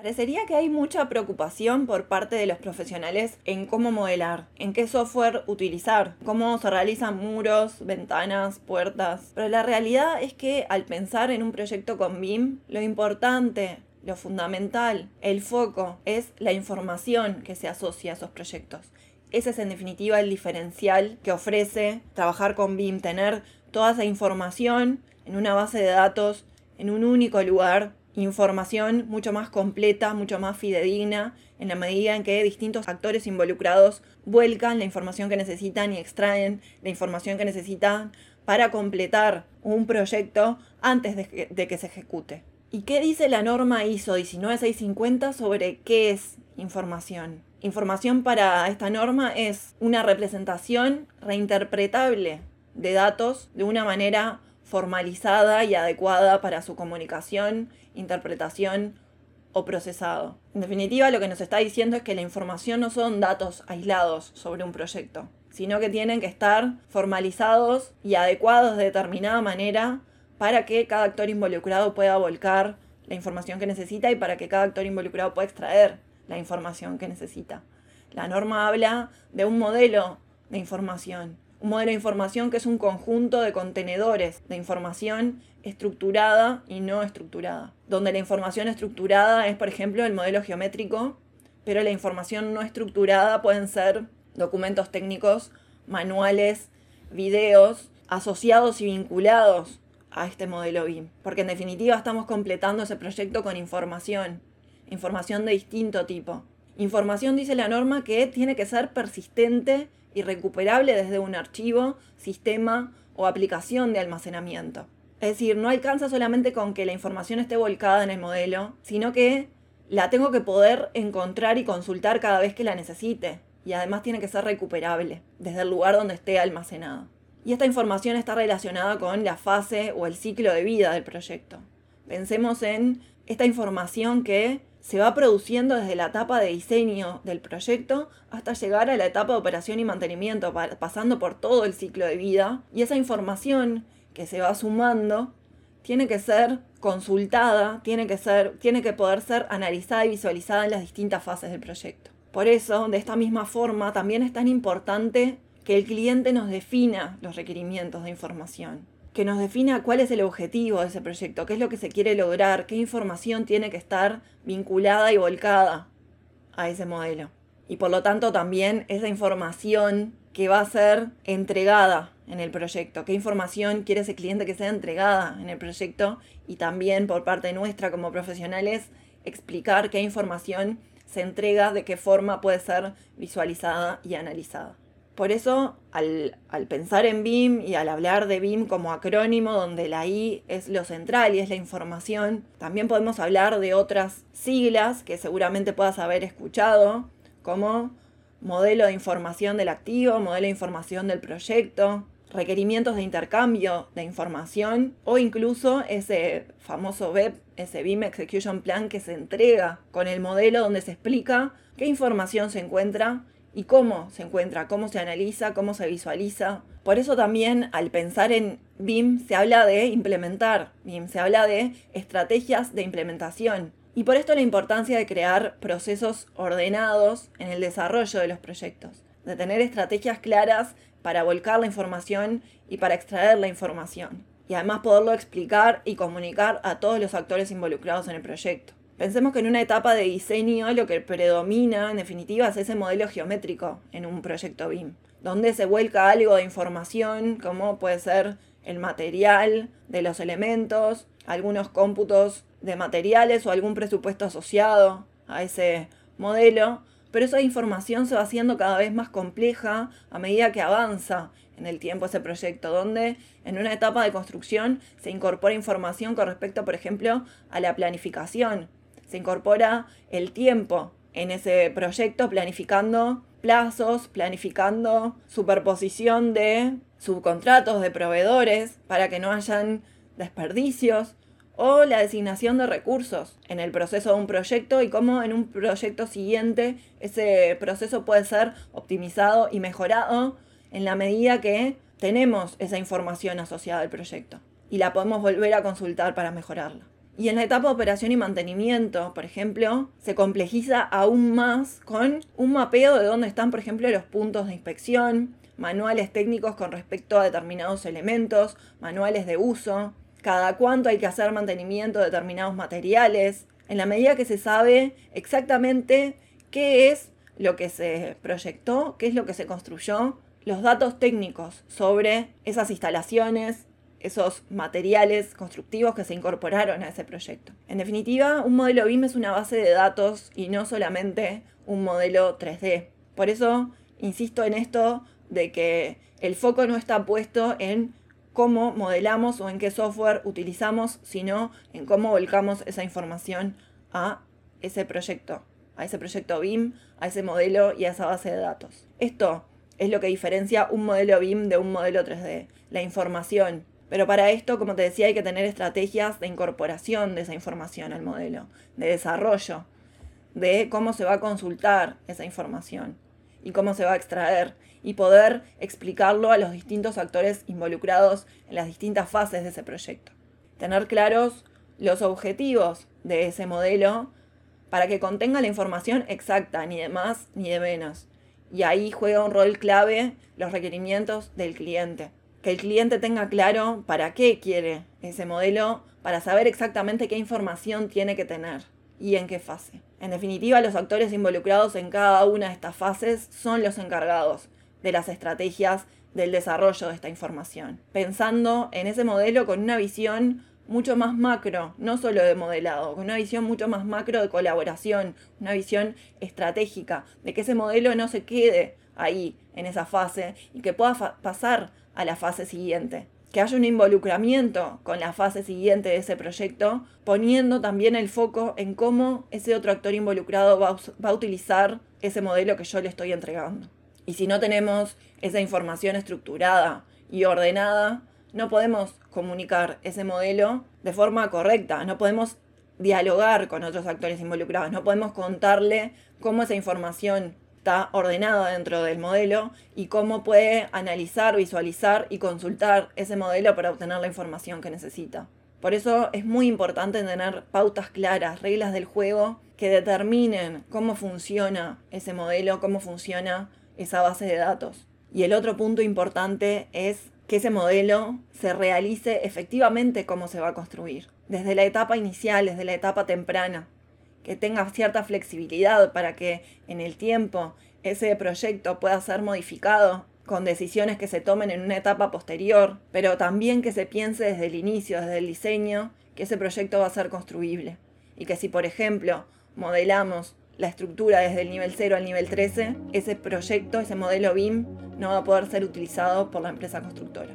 Parecería que hay mucha preocupación por parte de los profesionales en cómo modelar, en qué software utilizar, cómo se realizan muros, ventanas, puertas. Pero la realidad es que al pensar en un proyecto con BIM, lo importante, lo fundamental, el foco es la información que se asocia a esos proyectos. Ese es en definitiva el diferencial que ofrece trabajar con BIM, tener toda esa información en una base de datos, en un único lugar información mucho más completa, mucho más fidedigna, en la medida en que distintos actores involucrados vuelcan la información que necesitan y extraen la información que necesitan para completar un proyecto antes de que, se ejecute. ¿Y qué dice la norma ISO 19650 sobre qué es información? Información para esta norma es una representación reinterpretable de datos de una manera formalizada y adecuada para su comunicación, interpretación o procesado. En definitiva, lo que nos está diciendo es que la información no son datos aislados sobre un proyecto, sino que tienen que estar formalizados y adecuados de determinada manera para que cada actor involucrado pueda volcar la información que necesita y para que cada actor involucrado pueda extraer la información que necesita. La norma habla de un modelo de información un modelo de información que es un conjunto de contenedores de información estructurada y no estructurada. Donde la información estructurada es, por ejemplo, el modelo geométrico, pero la información no estructurada pueden ser documentos técnicos, manuales, videos, asociados y vinculados a este modelo BIM. Porque en definitiva estamos completando ese proyecto con información, información de distinto tipo. Información, dice la norma, que tiene que ser persistente y recuperable desde un archivo, sistema o aplicación de almacenamiento. Es decir, no alcanza solamente con que la información esté volcada en el modelo, sino que la tengo que poder encontrar y consultar cada vez que la necesite. Y además tiene que ser recuperable desde el lugar donde esté almacenada. Y esta información está relacionada con la fase o el ciclo de vida del proyecto. Pensemos en esta información que se va produciendo desde la etapa de diseño del proyecto hasta llegar a la etapa de operación y mantenimiento, pasando por todo el ciclo de vida. Y esa información que se va sumando tiene que ser consultada, tiene que, ser, tiene que poder ser analizada y visualizada en las distintas fases del proyecto. Por eso, de esta misma forma, también es tan importante que el cliente nos defina los requerimientos de información que nos defina cuál es el objetivo de ese proyecto, qué es lo que se quiere lograr, qué información tiene que estar vinculada y volcada a ese modelo. Y por lo tanto también esa información que va a ser entregada en el proyecto, qué información quiere ese cliente que sea entregada en el proyecto y también por parte nuestra como profesionales explicar qué información se entrega, de qué forma puede ser visualizada y analizada. Por eso, al, pensar en BIM y al hablar de BIM como acrónimo, donde la I es lo central y es la información, también podemos hablar de otras siglas que seguramente puedas haber escuchado, como modelo de información del activo, modelo de información del proyecto, requerimientos de intercambio de información o incluso ese famoso web, ese BIM Execution Plan que se entrega con el modelo donde se explica qué información se encuentra y cómo se encuentra, cómo se analiza, cómo se visualiza. Por eso también al pensar en BIM se habla de implementar BIM, se habla de estrategias de implementación. Y por esto la importancia de crear procesos ordenados en el desarrollo de los proyectos, de tener estrategias claras para volcar la información y para extraer la información. Y además poderlo explicar y comunicar a todos los actores involucrados en el proyecto. Pensemos que en una etapa de diseño lo que predomina en definitiva es ese modelo geométrico en un proyecto BIM, donde se vuelca algo de información como puede ser el material de los elementos, algunos cómputos de materiales o algún presupuesto asociado a ese modelo, pero esa información se va haciendo cada vez más compleja a medida que avanza en el tiempo ese proyecto, donde en una etapa de construcción se incorpora información con respecto, por ejemplo, a la planificación. Se incorpora el tiempo en ese proyecto planificando plazos, planificando superposición de subcontratos, de proveedores, para que no hayan desperdicios, o la designación de recursos en el proceso de un proyecto y cómo en un proyecto siguiente ese proceso puede ser optimizado y mejorado en la medida que tenemos esa información asociada al proyecto y la podemos volver a consultar para mejorarla. Y en la etapa de operación y mantenimiento, por ejemplo, se complejiza aún más con un mapeo de dónde están, por ejemplo, los puntos de inspección, manuales técnicos con respecto a determinados elementos, manuales de uso, cada cuánto hay que hacer mantenimiento de determinados materiales, en la medida que se sabe exactamente qué es lo que se proyectó, qué es lo que se construyó, los datos técnicos sobre esas instalaciones, esos materiales constructivos que se incorporaron a ese proyecto. En definitiva, un modelo BIM es una base de datos y no solamente un modelo 3D. Por eso insisto en esto de que el foco no está puesto en cómo modelamos o en qué software utilizamos, sino en cómo volcamos esa información a ese proyecto, a ese proyecto BIM, a ese modelo y a esa base de datos. Esto es lo que diferencia un modelo BIM de un modelo 3D, la información. Pero para esto, como te decía, hay que tener estrategias de incorporación de esa información al modelo, de desarrollo, de cómo se va a consultar esa información y cómo se va a extraer y poder explicarlo a los distintos actores involucrados en las distintas fases de ese proyecto. Tener claros los objetivos de ese modelo para que contenga la información exacta, ni de más ni de menos. Y ahí juega un rol clave los requerimientos del cliente. Que el cliente tenga claro para qué quiere ese modelo, para saber exactamente qué información tiene que tener y en qué fase. En definitiva, los actores involucrados en cada una de estas fases son los encargados de las estrategias del desarrollo de esta información, pensando en ese modelo con una visión mucho más macro, no solo de modelado, con una visión mucho más macro de colaboración, una visión estratégica, de que ese modelo no se quede ahí, en esa fase, y que pueda pasar a la fase siguiente. Que haya un involucramiento con la fase siguiente de ese proyecto, poniendo también el foco en cómo ese otro actor involucrado va a utilizar ese modelo que yo le estoy entregando. Y si no tenemos esa información estructurada y ordenada, no podemos comunicar ese modelo de forma correcta, no podemos dialogar con otros actores involucrados, no podemos contarle cómo esa información está ordenada dentro del modelo y cómo puede analizar, visualizar y consultar ese modelo para obtener la información que necesita. Por eso es muy importante tener pautas claras, reglas del juego que determinen cómo funciona ese modelo, cómo funciona esa base de datos. Y el otro punto importante es que ese modelo se realice efectivamente cómo se va a construir, desde la etapa inicial, desde la etapa temprana, que tenga cierta flexibilidad para que en el tiempo ese proyecto pueda ser modificado con decisiones que se tomen en una etapa posterior, pero también que se piense desde el inicio, desde el diseño, que ese proyecto va a ser construible. Y que si, por ejemplo, modelamos la estructura desde el nivel 0 al nivel 13, ese proyecto, ese modelo BIM, no va a poder ser utilizado por la empresa constructora.